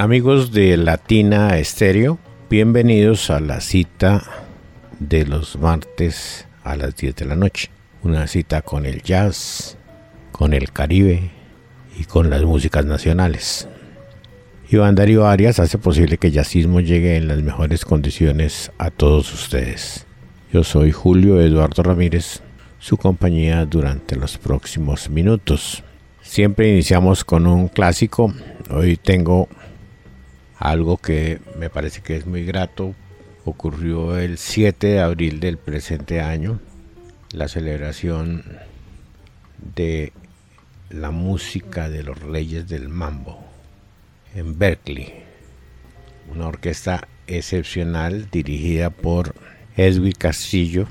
Amigos de Latina Estéreo, bienvenidos a la cita de los martes a las 10 de la noche. Una cita con el jazz, con el Caribe y con las músicas nacionales. Iván Darío Arias hace posible que el jazzismo llegue en las mejores condiciones a todos ustedes. Yo soy Julio Eduardo Ramírez, su compañía durante los próximos minutos. Siempre iniciamos con un clásico. Hoy tengo algo que me parece que es muy grato. Ocurrió el 7 de abril del presente año, la celebración de la música de los Reyes del Mambo en Berkeley. Una orquesta excepcional dirigida por Edwin Castillo,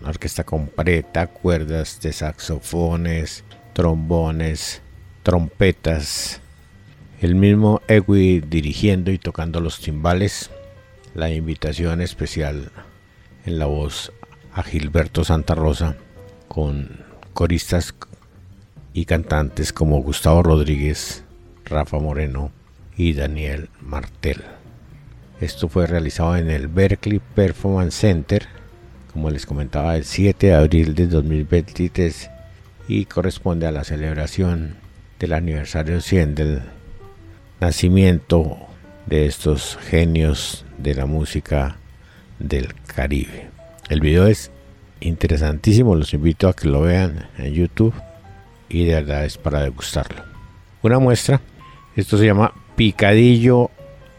una orquesta completa, cuerdas de saxofones, trombones, trompetas. El mismo Edwin dirigiendo y tocando los timbales. La invitación especial en la voz a Gilberto Santa Rosa con coristas y cantantes como Gustavo Rodríguez, Rafa Moreno, y Daniel Martel. Esto fue realizado en el Berkeley Performance Center, como les comentaba, el 7 de abril de 2023 y corresponde a la celebración del aniversario 100 del nacimiento de estos genios de la música del Caribe. El video es interesantísimo, los invito a que lo vean en YouTube y de verdad es para degustarlo. Una muestra, esto se llama Picadillo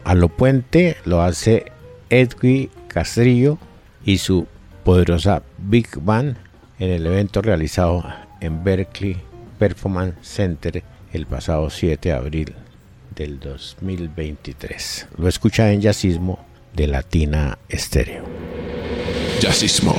a lo puente lo hace Edwin Castrillo y su poderosa Big Band en el evento realizado en Berkeley Performance Center el pasado 7 de abril del 2023. Lo escucha en Jazzismo de Latina Estéreo. Jazzismo.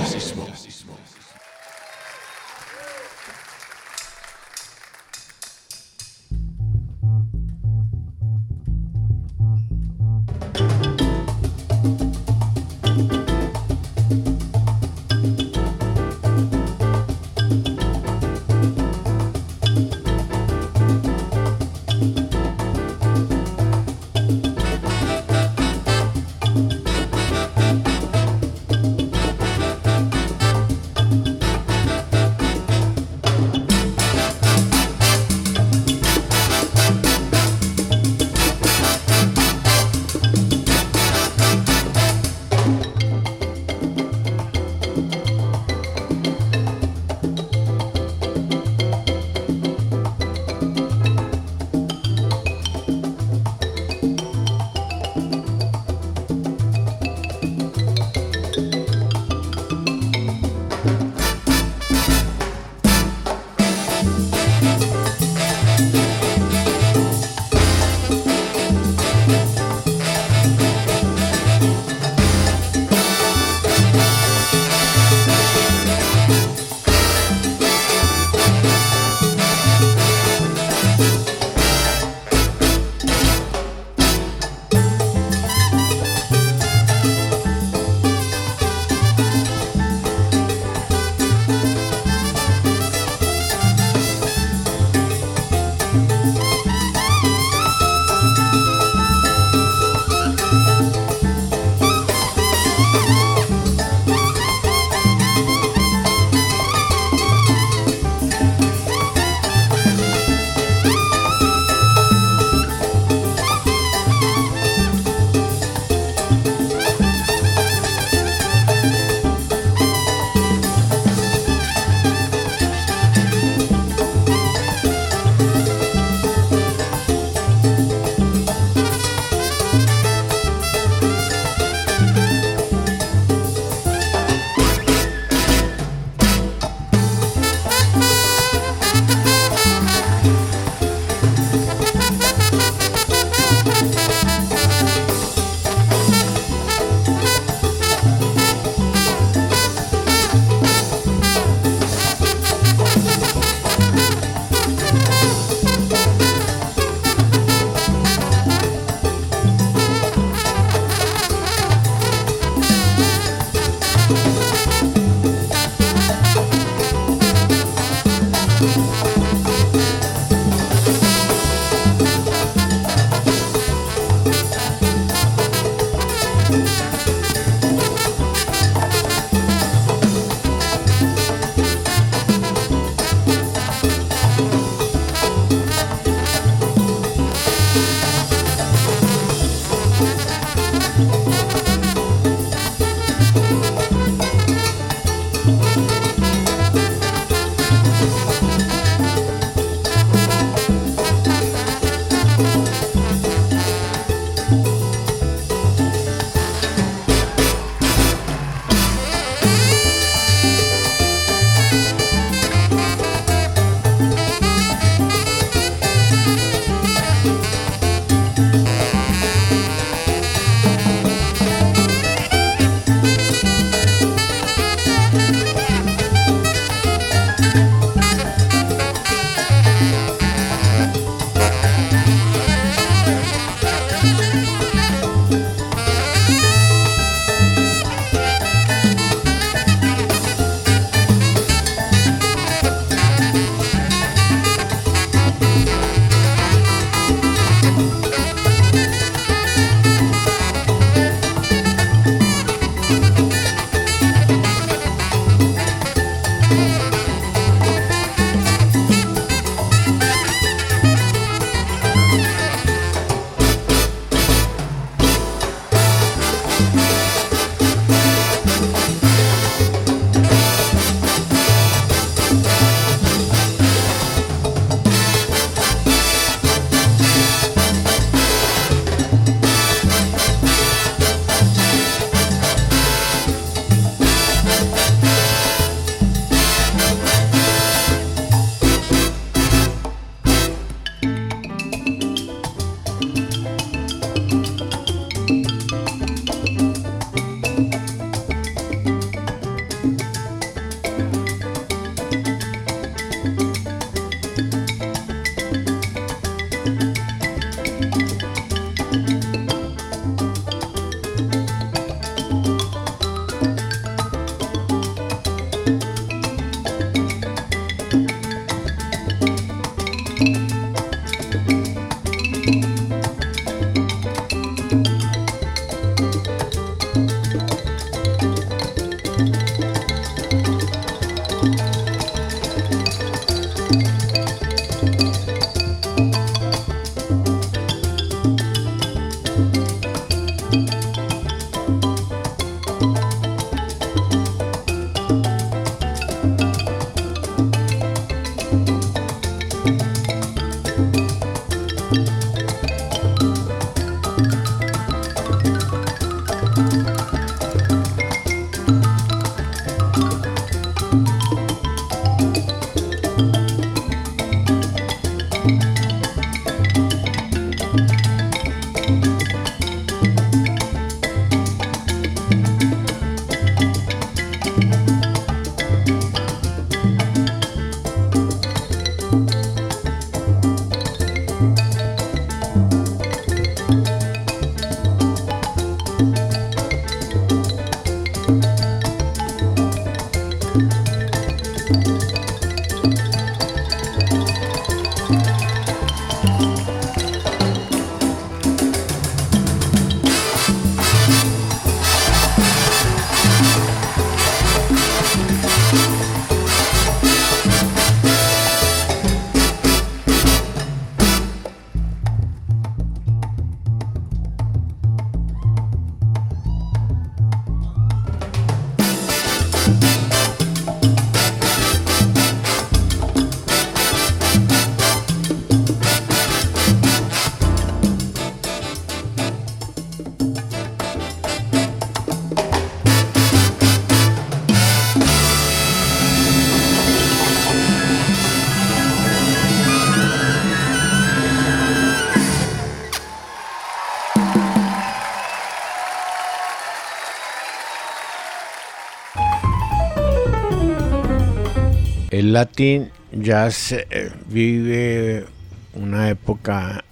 El Latin Jazz eh, vive una época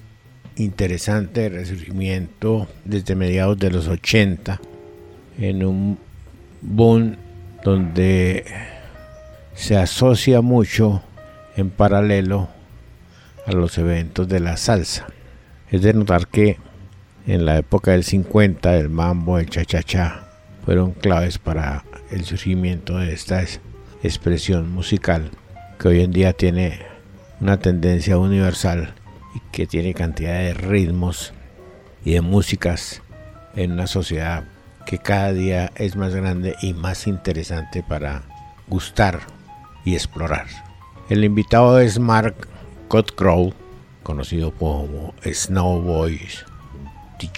interesante de resurgimiento desde mediados de los 80 en un boom donde se asocia mucho en paralelo a los eventos de la salsa. Es de notar que en la época del 50 el mambo, el cha-cha-cha fueron claves para el surgimiento de esta expresión musical que hoy en día tiene una tendencia universal y que tiene cantidad de ritmos y de músicas en una sociedad que cada día es más grande y más interesante para gustar y explorar. El invitado es Mark Cutcrow, conocido como Snowboys,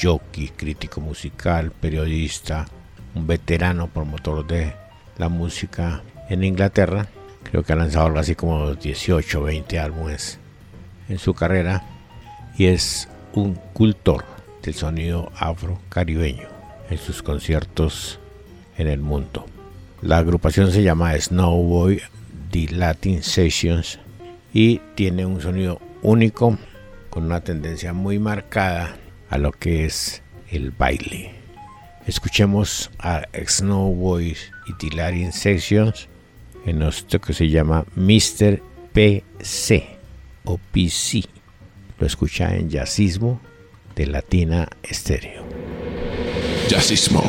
jockey, crítico musical, periodista, un veterano promotor de la música en Inglaterra. Creo que ha lanzado algo así como 18 o 20 álbumes en su carrera y es un cultor del sonido afro-caribeño en sus conciertos en el mundo. La agrupación se llama Snowboy The Latin Sessions y tiene un sonido único con una tendencia muy marcada a lo que es el baile. Escuchemos a Snowboys y The Latin Sessions en esto que se llama Mr. PC o PC. Lo escucha en Jazzismo de Latina Estéreo. Jazzismo.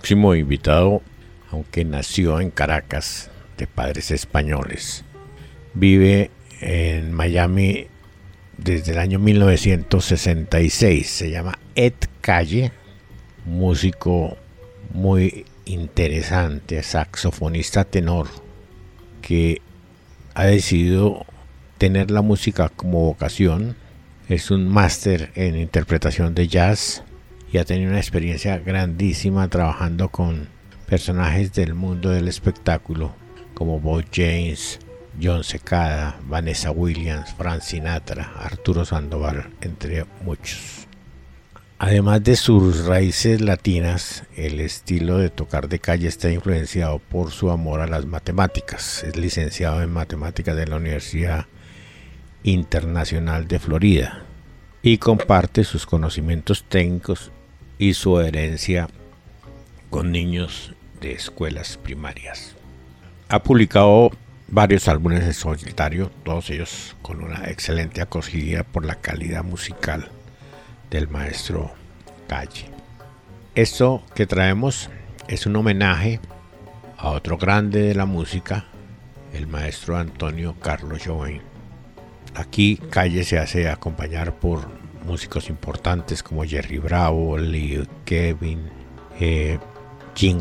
Próximo invitado, aunque nació en Caracas de padres españoles, vive en Miami desde el año 1966. Se llama Ed Calle, músico muy interesante, saxofonista tenor, que ha decidido tener la música como vocación. Es un máster en interpretación de jazz y ha tenido una experiencia grandísima trabajando con personajes del mundo del espectáculo como Bob James, John Secada, Vanessa Williams, Frank Sinatra, Arturo Sandoval, entre muchos. Además de sus raíces latinas, el estilo de tocar de calle está influenciado por su amor a las matemáticas. Es licenciado en matemáticas de la Universidad Internacional de Florida y comparte sus conocimientos técnicos y su herencia con niños de escuelas primarias. Ha publicado varios álbumes de solitario, todos ellos con una excelente acogida por la calidad musical del maestro Calle. Esto que traemos es un homenaje a otro grande de la música, el maestro Antonio Carlos Joven. Aquí Calle se hace acompañar por músicos importantes como Jerry Bravo, Lee Kevin, eh, Jim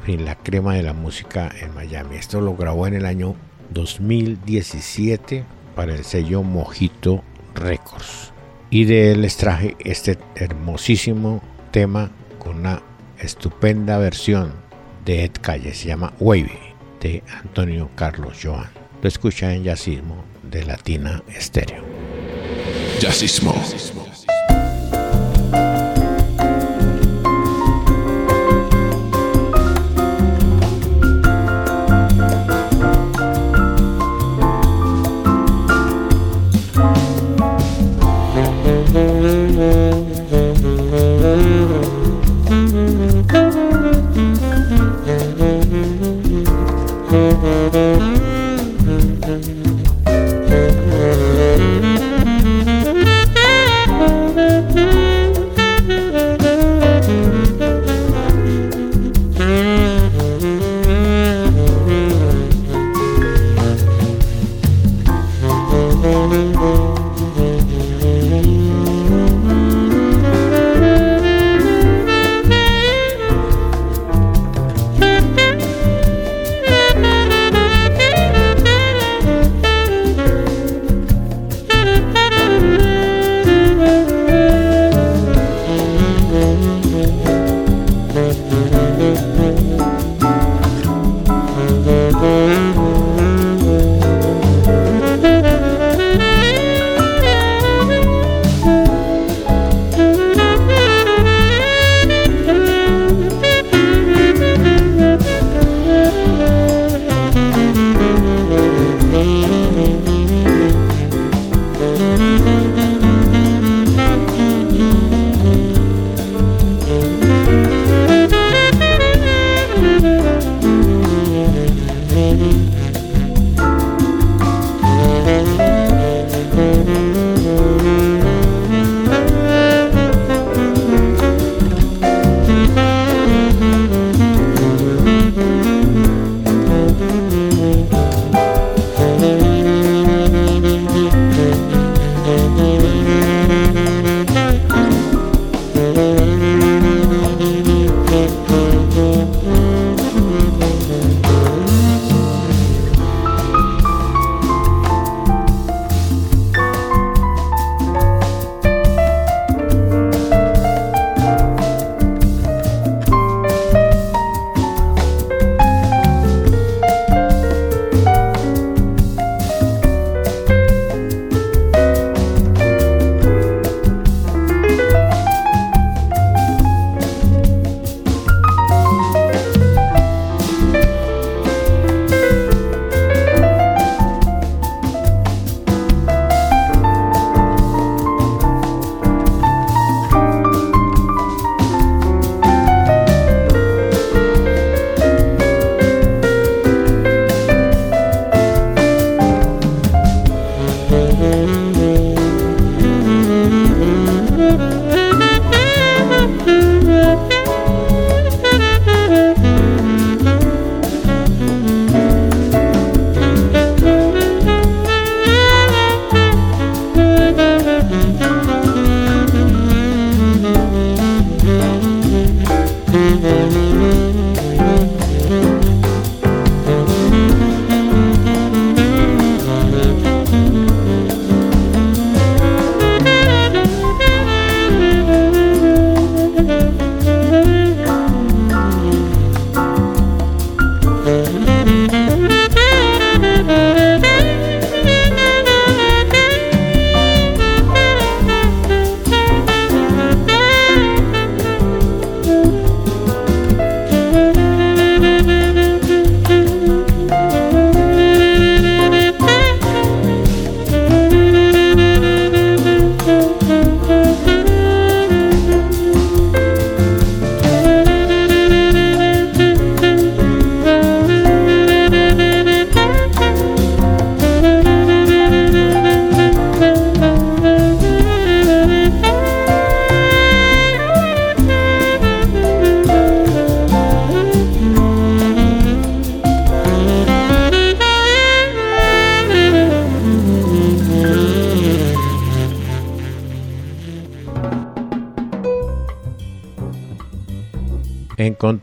en fin, la crema de la música en Miami. Esto lo grabó en el año 2017 para el sello Mojito Records. Y de él les traje este hermosísimo tema con una estupenda versión de Ed Calle, se llama Wavy, de Antonio Carlos Joan. Lo escucha en Yacismo de Latina Estéreo. Yacismo.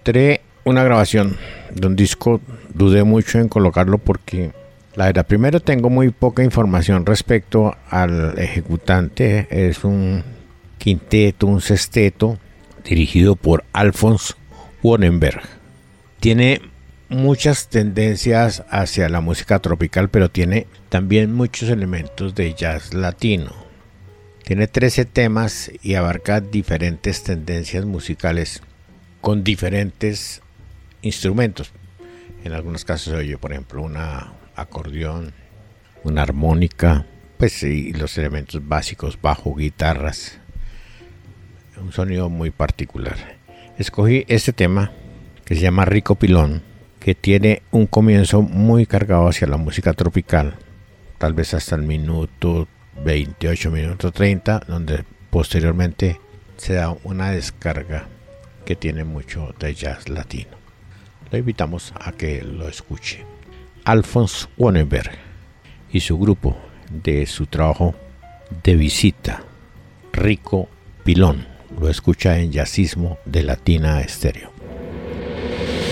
Encontré una grabación de un disco, dudé mucho en colocarlo porque la verdad, primero tengo muy poca información respecto al ejecutante. Es un quinteto, un sexteto, dirigido por Alphonse Wonenberg. Tiene muchas tendencias hacia la música tropical, pero tiene también muchos elementos de jazz latino. Tiene 13 temas y abarca diferentes tendencias musicales con diferentes instrumentos. En algunos casos se oye, por ejemplo, una acordeón, una armónica, pues y los elementos básicos, bajo, guitarras. Un sonido muy particular. Escogí este tema que se llama Rico Pilón, que tiene un comienzo muy cargado hacia la música tropical, tal vez hasta el minuto 28, minuto 30, donde posteriormente se da una descarga que tiene mucho de jazz latino. Lo invitamos a que lo escuche. Alphonse Wonenberg y su grupo de su trabajo de visita, Rico Pilón. Lo escucha en Jazzismo de Latina Estéreo.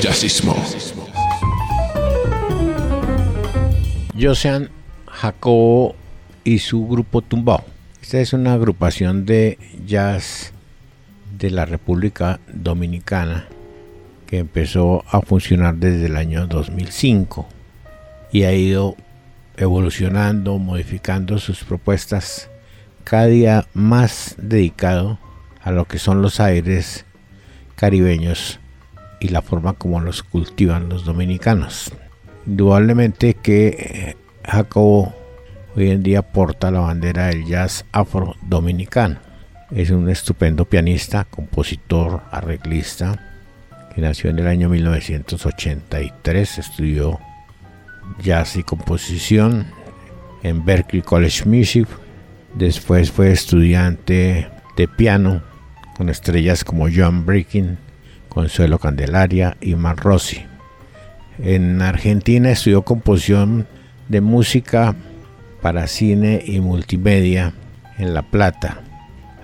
Jazzismo. Josean Jacobo y su grupo Tumbao. Esta es una agrupación de jazz de la República Dominicana que empezó a funcionar desde el año 2005 y ha ido evolucionando, modificando sus propuestas, cada día más dedicado a lo que son los aires caribeños y la forma como los cultivan los dominicanos. Indudablemente que eh, Jacobo hoy en día porta la bandera del jazz afro-dominicano. Es un estupendo pianista, compositor, arreglista, que nació en el año 1983, estudió jazz y composición en Berklee College Music. Después fue estudiante de piano con estrellas como John Breaking, Consuelo Candelaria y Mar Rossi. En Argentina estudió composición de música para cine y multimedia en La Plata.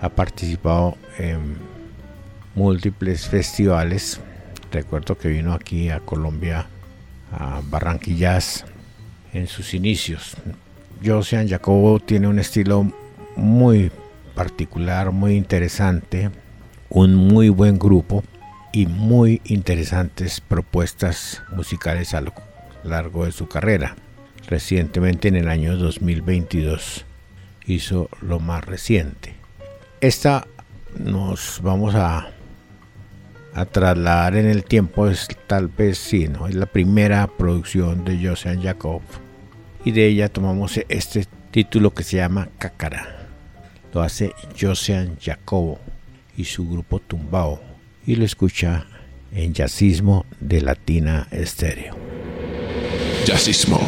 Ha participado en múltiples festivales. Recuerdo que vino aquí a Colombia a Barranquillas en sus inicios. Josean Jacobo tiene un estilo muy particular, muy interesante, un muy buen grupo y muy interesantes propuestas musicales a lo largo de su carrera. Recientemente en el año 2022 hizo lo más reciente. Esta nos vamos a trasladar en el tiempo es tal vez sí, ¿no? Es la primera producción de Josean Jacob y de ella tomamos este título que se llama Cácara. Lo hace Josean Jacobo y su grupo Tumbao y lo escucha en Jazzismo de Latina Estéreo. Jazzismo.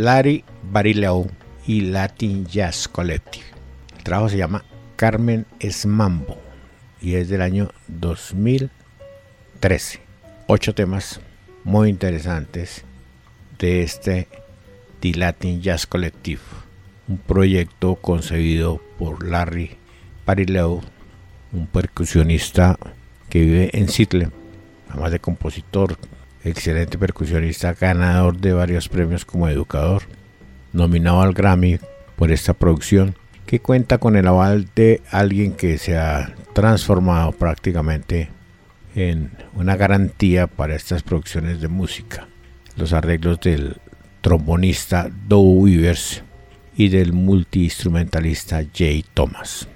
Larry Barilao y Latin Jazz Collective. El trabajo se llama Carmen Esmambo y es del año 2013. Ocho temas muy interesantes de este The Latin Jazz Collective, un proyecto concebido por Larry Barilao, un percusionista que vive en Seattle, además de compositor, excelente percusionista, ganador de varios premios como educador, nominado al Grammy por esta producción, que cuenta con el aval de alguien que se ha transformado prácticamente en una garantía para estas producciones de música. Los arreglos del trombonista Dow Weavers y del multiinstrumentalista Jay Thomas.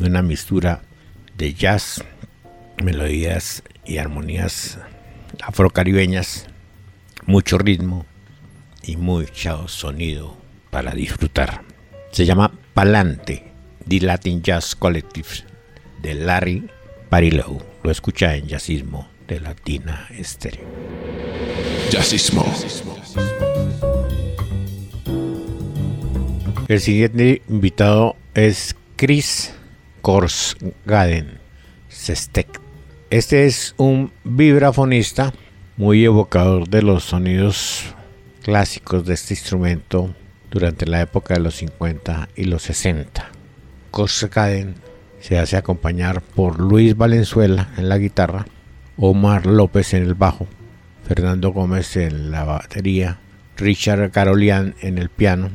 Una mistura de jazz, melodías y armonías afrocaribeñas, mucho ritmo y mucho sonido para disfrutar. Se llama Palante, The Latin Jazz Collective de Larry Parilow. Lo escucha en Jazzismo de Latina Estéreo. Jazzismo. El siguiente invitado es Chris Korsgaden Sestek. Este es un vibrafonista muy evocador de los sonidos clásicos de este instrumento durante la época de los 50 y los 60. Korsgaden se hace acompañar por Luis Valenzuela en la guitarra, Omar López en el bajo, Fernando Gómez en la batería, Richard Carolian en el piano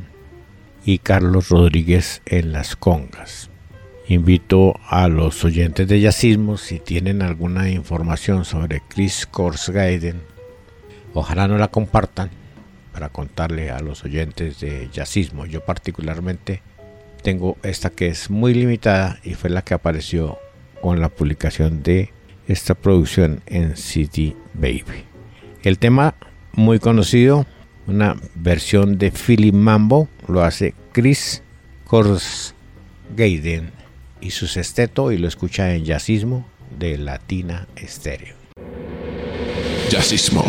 y Carlos Rodríguez en las congas. Invito a los oyentes de Yacismo si tienen alguna información sobre Chris Korsgaiden, ojalá no la compartan para contarle a los oyentes de Yacismo. Yo particularmente tengo esta que es muy limitada y fue la que apareció con la publicación de esta producción en City Baby. El tema muy conocido, una versión de Philip Mambo, lo hace Chris Korsgaiden y su sexteto y lo escucha en Jazzismo de Latina Estéreo. Jazzismo.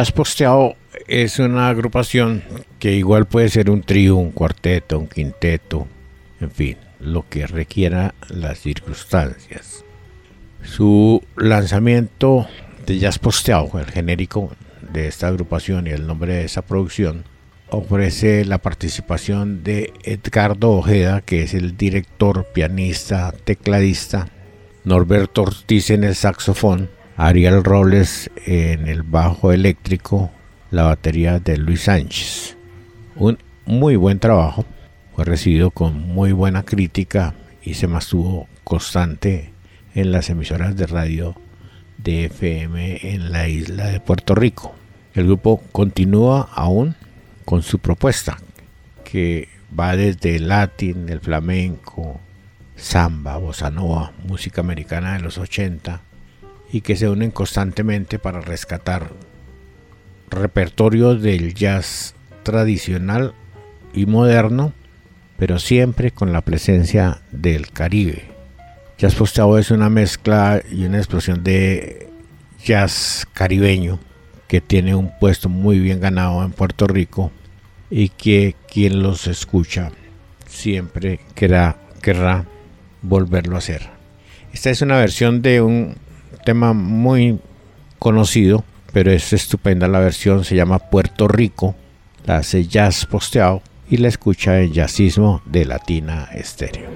Jazz Posteado es una agrupación que igual puede ser un trío, un cuarteto, un quinteto, en fin, lo que requiera las circunstancias. Su lanzamiento de Jazz Posteado, el genérico de esta agrupación y el nombre de esa producción, ofrece la participación de Edgardo Ojeda, que es el director, pianista, tecladista, Norberto Ortiz en el saxofón, Ariel Robles en el bajo eléctrico, la batería de Luis Sánchez. Un muy buen trabajo, fue recibido con muy buena crítica y se mantuvo constante en las emisoras de radio de FM en la isla de Puerto Rico. El grupo continúa aún con su propuesta, que va desde el latín, el flamenco, samba, bossa nova, música americana de los 80, y que se unen constantemente para rescatar repertorio del jazz tradicional y moderno, pero siempre con la presencia del Caribe. Jazz Postado es una mezcla y una explosión de jazz caribeño que tiene un puesto muy bien ganado en Puerto Rico y que quien los escucha siempre querrá, querrá volverlo a hacer. Esta es una versión de un tema muy conocido, pero es estupenda la versión, se llama Puerto Rico, la hace Jazz Posteado y la escucha en Jazzismo de Latina Estéreo.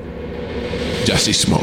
Jazzismo.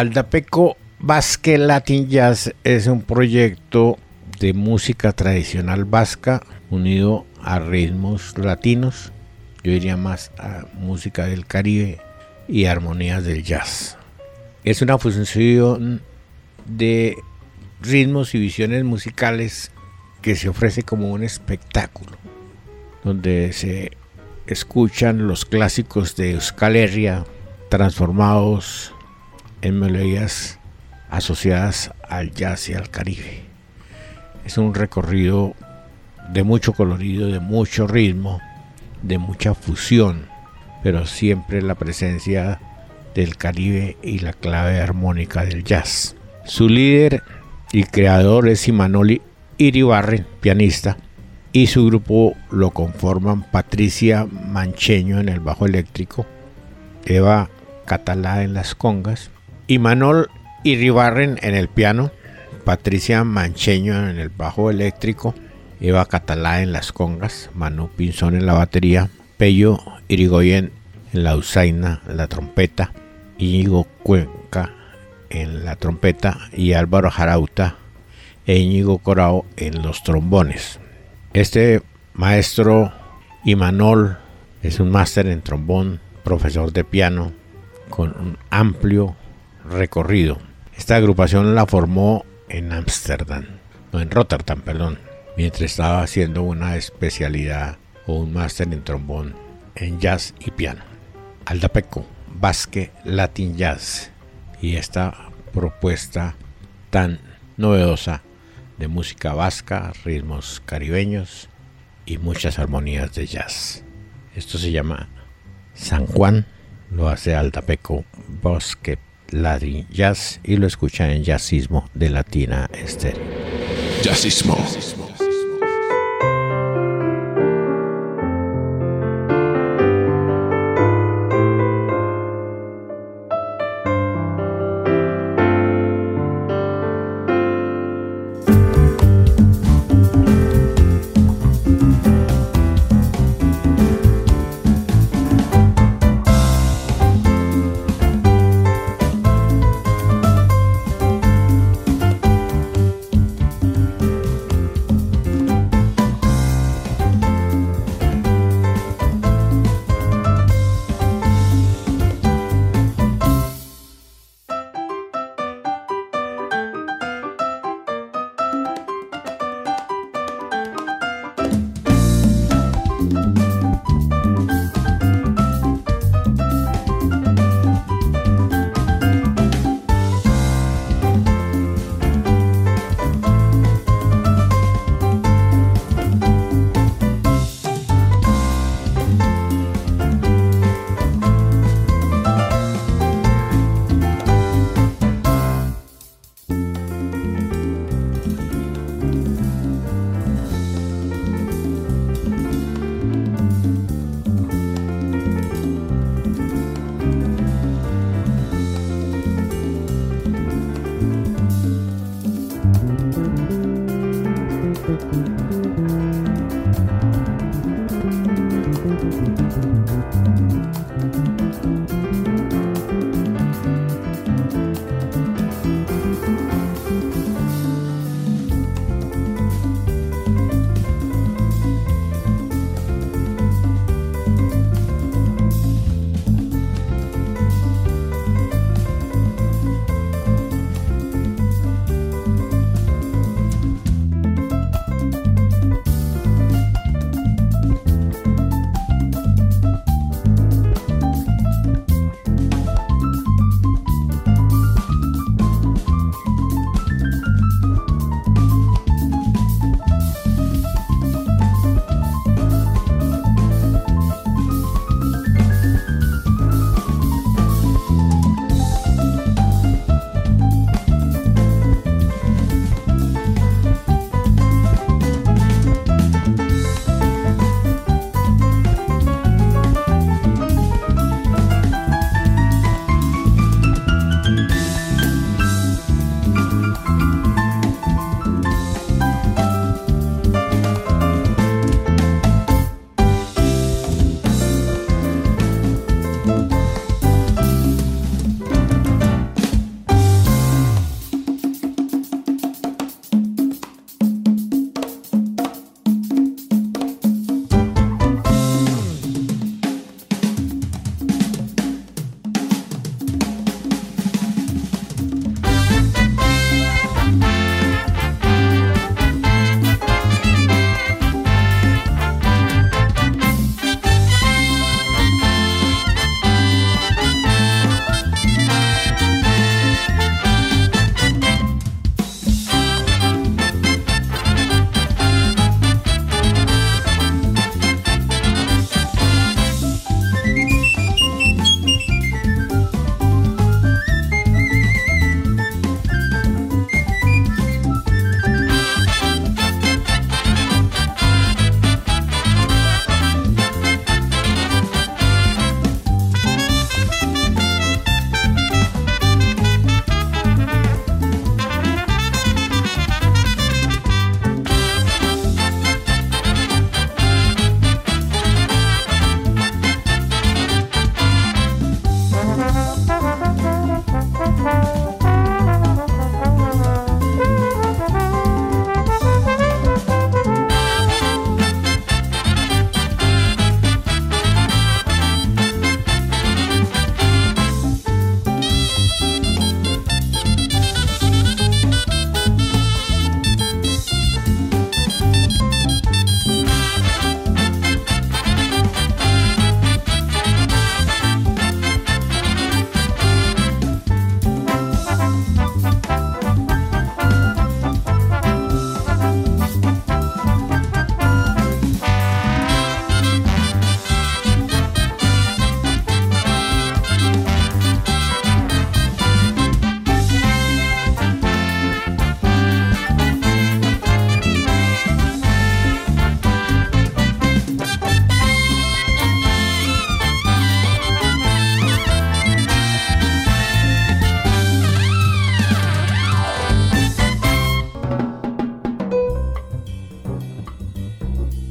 Aldapeco Basque Latin Jazz es un proyecto de música tradicional vasca unido a ritmos latinos, yo diría más a música del Caribe y armonías del jazz. Es una fusión de ritmos y visiones musicales que se ofrece como un espectáculo, donde se escuchan los clásicos de Euskal Herria transformados en melodías asociadas al jazz y al Caribe. Es un recorrido de mucho colorido, de mucho ritmo, de mucha fusión, pero siempre la presencia del Caribe y la clave armónica del jazz. Su líder y creador es Imanoli Iribarren, pianista, y su grupo lo conforman Patricia Mancheño en el bajo eléctrico, Eva Catalá en las congas, Imanol Iribarren en el piano, Patricia Mancheño en el bajo eléctrico, Eva Catalá en las congas, Manu Pinzón en la batería, Pello Irigoyen en la usaina, la trompeta, Íñigo Cuenca en la trompeta y Álvaro Jarauta e Íñigo Corao en los trombones. Este maestro Imanol es un máster en trombón, profesor de piano, con un amplio recorrido. Esta agrupación la formó en Ámsterdam, no en Rotterdam, perdón, mientras estaba haciendo una especialidad o un máster en trombón en jazz y piano. Aldapeco, Basque Latin Jazz y esta propuesta tan novedosa de música vasca, ritmos caribeños y muchas armonías de jazz. Esto se llama San Juan, lo hace Aldapeco Bosque Latin Jazz y lo escucha en Jazzismo de Latina Estéreo. Jazzismo.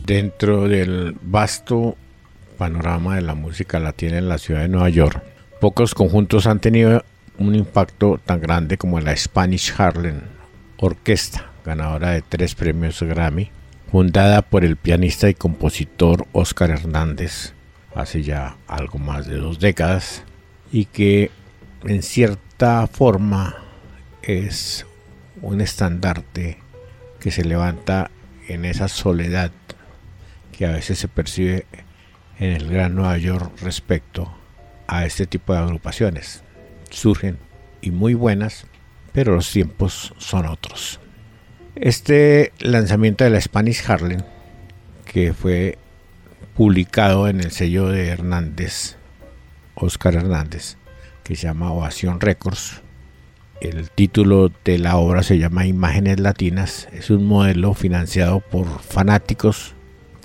Dentro del vasto panorama de la música latina en la ciudad de Nueva York, pocos conjuntos han tenido un impacto tan grande como la Spanish Harlem Orquesta, ganadora de tres premios Grammy, fundada por el pianista y compositor Oscar Hernández hace ya algo más de dos décadas y que en cierta forma es un estandarte que se levanta en esa soledad que a veces se percibe en el Gran Nueva York respecto a este tipo de agrupaciones. Surgen y muy buenas, pero los tiempos son otros. Este lanzamiento de la Spanish Harlem, que fue publicado en el sello de Hernández, Oscar Hernández, que se llama Ovación Records, el título de la obra se llama Imágenes Latinas. Es un modelo financiado por fanáticos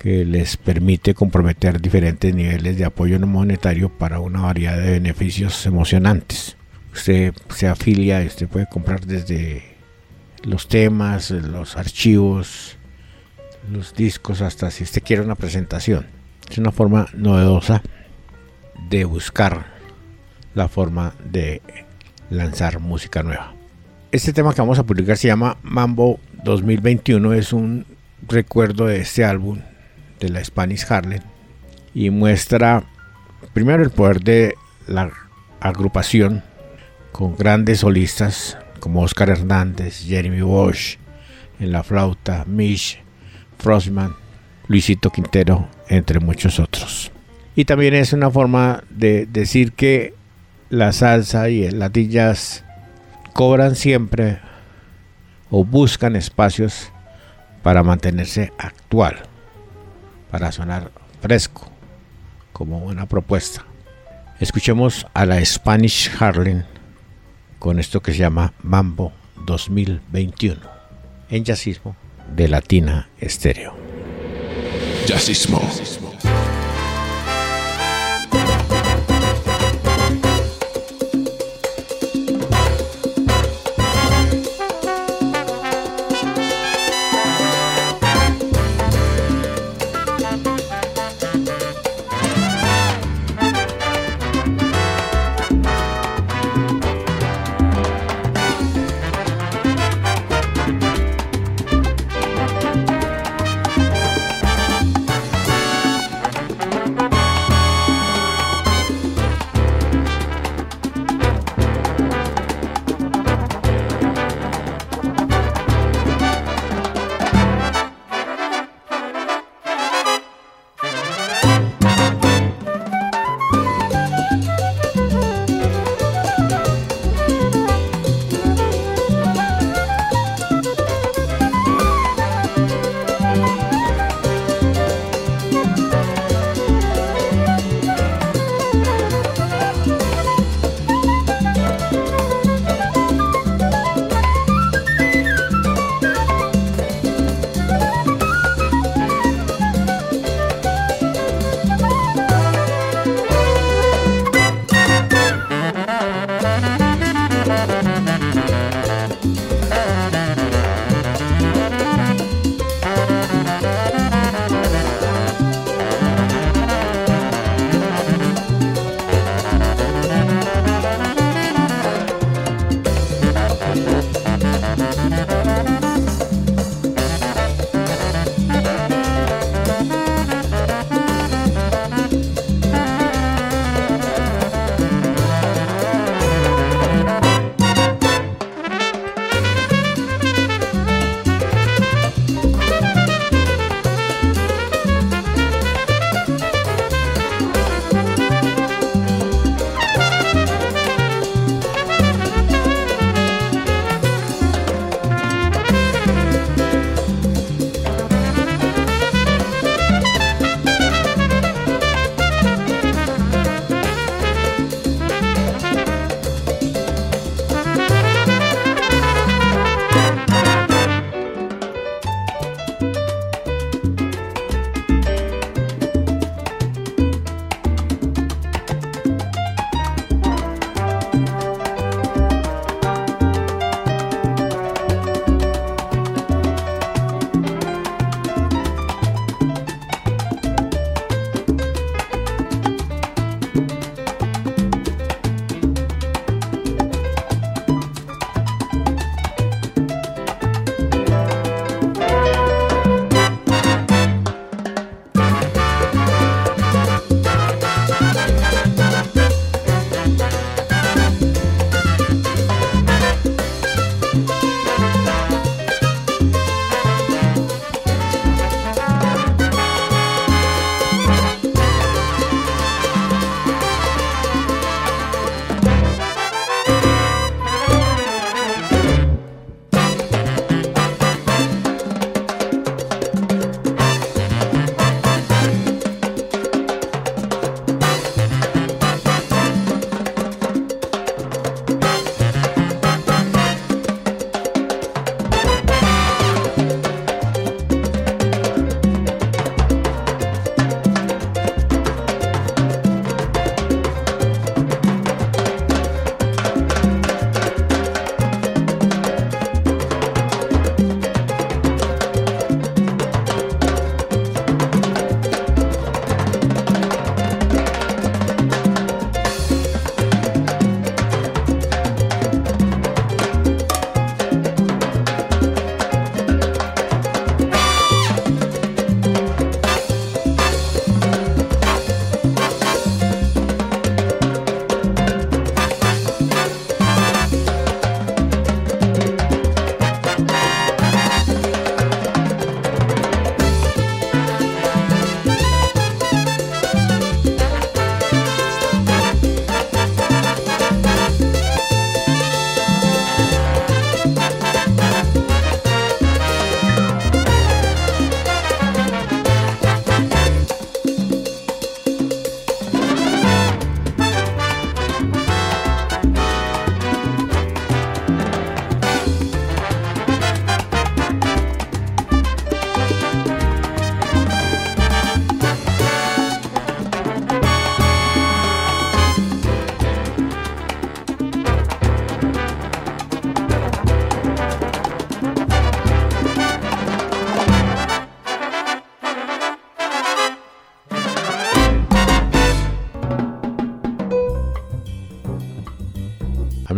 que les permite comprometer diferentes niveles de apoyo no monetario para una variedad de beneficios emocionantes. Usted se afilia usted puede comprar desde los temas, los archivos, los discos, hasta si usted quiere una presentación. Es una forma novedosa de buscar la forma de lanzar música nueva. Este tema que vamos a publicar se llama Mambo 2021, es un recuerdo de este álbum de la Spanish Harlem y muestra primero el poder de la agrupación con grandes solistas como Oscar Hernández, Jeremy Walsh en la flauta, Mish, Frostman, Luisito Quintero, entre muchos otros. Y también es una forma de decir que la salsa y el Latin jazz cobran siempre o buscan espacios para mantenerse actual, para sonar fresco, como una propuesta. Escuchemos a la Spanish Harlem con esto que se llama Mambo 2021 en jazzismo de Latina Estéreo. Jazzismo.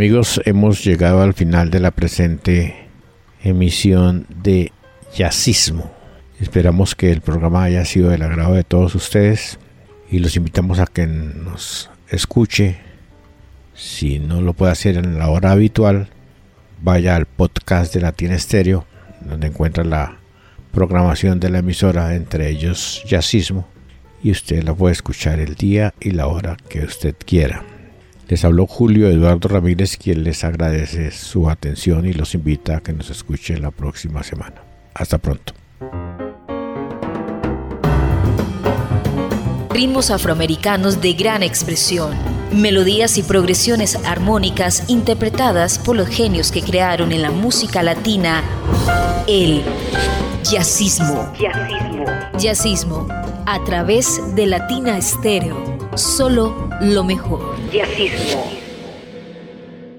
Amigos, hemos llegado al final de la presente emisión de Jazzismo. Esperamos que el programa haya sido del agrado de todos ustedes y los invitamos a que nos escuche. Si no lo puede hacer en la hora habitual, vaya al podcast de Latina Estéreo, donde encuentra la programación de la emisora, entre ellos Jazzismo, y usted la puede escuchar el día y la hora que usted quiera. Les habló Julio Eduardo Ramírez, quien les agradece su atención y los invita a que nos escuche la próxima semana. Hasta pronto. Ritmos afroamericanos de gran expresión, melodías y progresiones armónicas interpretadas por los genios que crearon en la música latina el jazzismo. Jazzismo. Jazzismo a través de Latina Estéreo. Solo lo mejor.